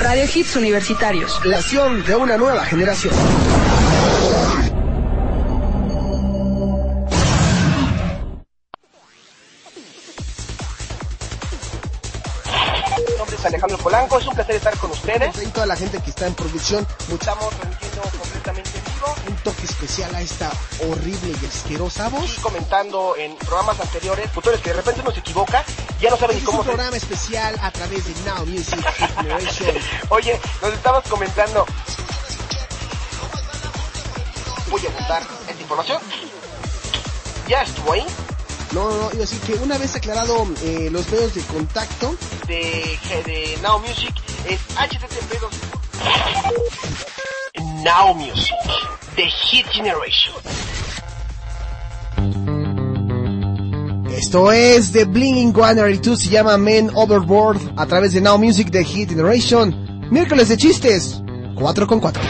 Radio Hits Universitarios. La estación de una nueva generación. Mi nombre es Alejandro Polanco, es un placer estar con ustedes. Y toda la gente que está en producción, Estamos transmitiendo toque especial a esta horrible y asquerosa voz. y comentando en programas anteriores, futures que de repente uno se equivoca, ya no saben Este ni es un cómo se... programa especial a través de Now Music Generation. Oye, nos estabas comentando. Voy a buscar esta información. Ya estuvo ahí. No, no, no, iba a decir que una vez aclarado eh, los medios de contacto, de, de Now Music es http Now Music, The Hit Generation. esto es de Blink 182, se llama Men Overboard a través de Now Music de Hit Generation. Miércoles de chistes, 4 con 4.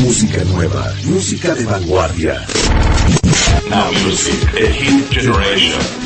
Música nueva, música de vanguardia. Now Music, The Hit Generation.